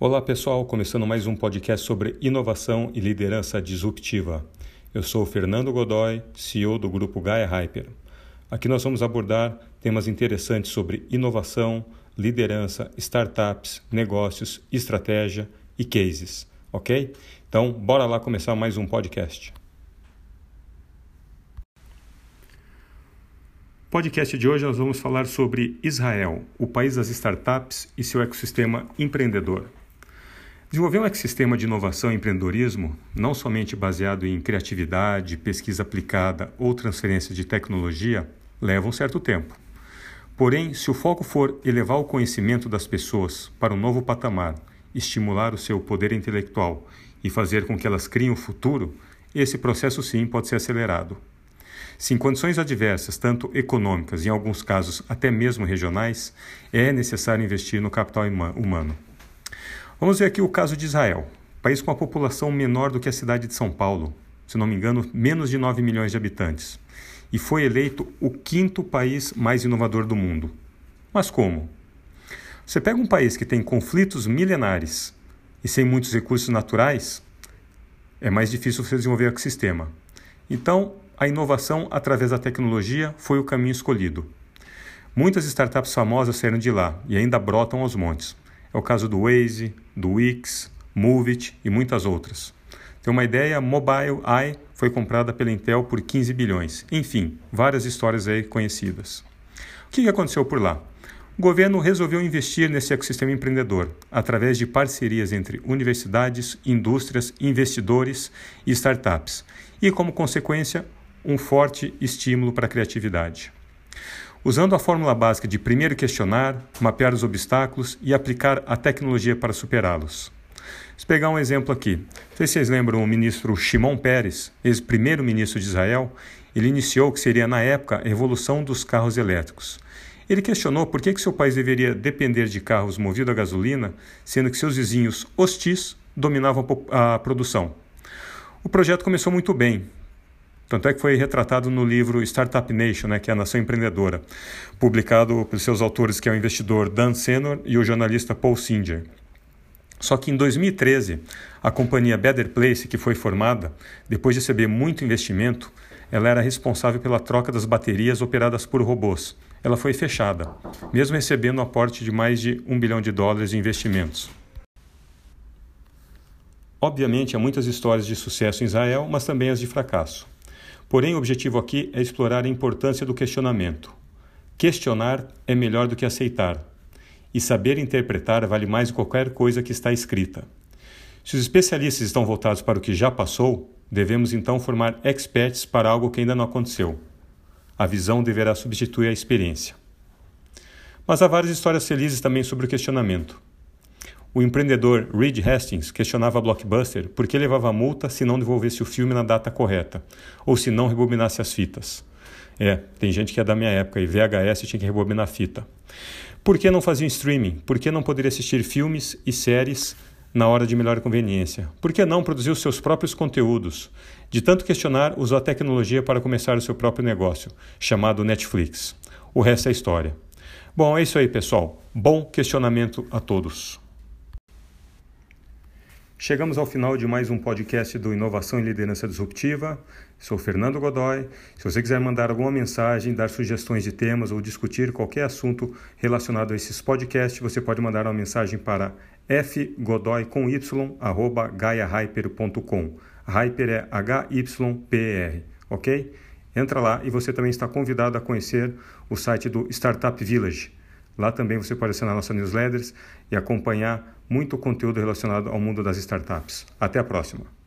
Olá pessoal, começando mais um podcast sobre inovação e liderança disruptiva. Eu sou Fernando Godoy, CEO do grupo Gaia Hyper. Aqui nós vamos abordar temas interessantes sobre inovação, liderança, startups, negócios, estratégia e cases, ok? Então, bora lá começar mais um podcast. Podcast de hoje nós vamos falar sobre Israel, o país das startups e seu ecossistema empreendedor. Desenvolver um ecossistema de inovação e empreendedorismo, não somente baseado em criatividade, pesquisa aplicada ou transferência de tecnologia, leva um certo tempo. Porém, se o foco for elevar o conhecimento das pessoas para um novo patamar, estimular o seu poder intelectual e fazer com que elas criem o futuro, esse processo sim pode ser acelerado. Se em condições adversas, tanto econômicas em alguns casos até mesmo regionais, é necessário investir no capital humano. Vamos ver aqui o caso de Israel, país com uma população menor do que a cidade de São Paulo, se não me engano, menos de 9 milhões de habitantes, e foi eleito o quinto país mais inovador do mundo. Mas como? Você pega um país que tem conflitos milenares e sem muitos recursos naturais, é mais difícil você desenvolver o ecossistema. Então, a inovação através da tecnologia foi o caminho escolhido. Muitas startups famosas saíram de lá e ainda brotam aos montes. É o caso do Waze, do Wix, Movit e muitas outras. Tem uma ideia, Mobile Eye foi comprada pela Intel por 15 bilhões. Enfim, várias histórias aí conhecidas. O que aconteceu por lá? O governo resolveu investir nesse ecossistema empreendedor através de parcerias entre universidades, indústrias, investidores e startups, e, como consequência, um forte estímulo para a criatividade usando a fórmula básica de primeiro questionar, mapear os obstáculos e aplicar a tecnologia para superá-los. Vou pegar um exemplo aqui. Não sei se vocês lembram o ministro Shimon Peres, ex-primeiro-ministro de Israel, ele iniciou o que seria na época a revolução dos carros elétricos. Ele questionou por que, que seu país deveria depender de carros movidos a gasolina, sendo que seus vizinhos hostis dominavam a produção. O projeto começou muito bem, tanto é que foi retratado no livro Startup Nation, né, que é a Nação Empreendedora, publicado pelos seus autores, que é o investidor Dan Senor e o jornalista Paul Singer. Só que em 2013, a companhia Better Place, que foi formada, depois de receber muito investimento, ela era responsável pela troca das baterias operadas por robôs. Ela foi fechada, mesmo recebendo um aporte de mais de um bilhão de dólares em investimentos. Obviamente, há muitas histórias de sucesso em Israel, mas também as de fracasso. Porém, o objetivo aqui é explorar a importância do questionamento. Questionar é melhor do que aceitar, e saber interpretar vale mais do que qualquer coisa que está escrita. Se os especialistas estão voltados para o que já passou, devemos então formar experts para algo que ainda não aconteceu. A visão deverá substituir a experiência. Mas há várias histórias felizes também sobre o questionamento. O empreendedor Reed Hastings questionava a Blockbuster por que levava multa se não devolvesse o filme na data correta, ou se não rebobinasse as fitas. É, tem gente que é da minha época e VHS tinha que rebobinar a fita. Por que não fazia streaming? Por que não poderia assistir filmes e séries na hora de melhor conveniência? Por que não produzir os seus próprios conteúdos? De tanto questionar, usou a tecnologia para começar o seu próprio negócio, chamado Netflix. O resto é história. Bom, é isso aí, pessoal. Bom questionamento a todos. Chegamos ao final de mais um podcast do Inovação e Liderança Disruptiva. Sou Fernando Godoy. Se você quiser mandar alguma mensagem, dar sugestões de temas ou discutir qualquer assunto relacionado a esses podcasts, você pode mandar uma mensagem para fgodoy. Hyper é H-Y-P-E-R, ok? Entra lá e você também está convidado a conhecer o site do Startup Village. Lá também você pode assinar nossa newsletters e acompanhar muito conteúdo relacionado ao mundo das startups. Até a próxima!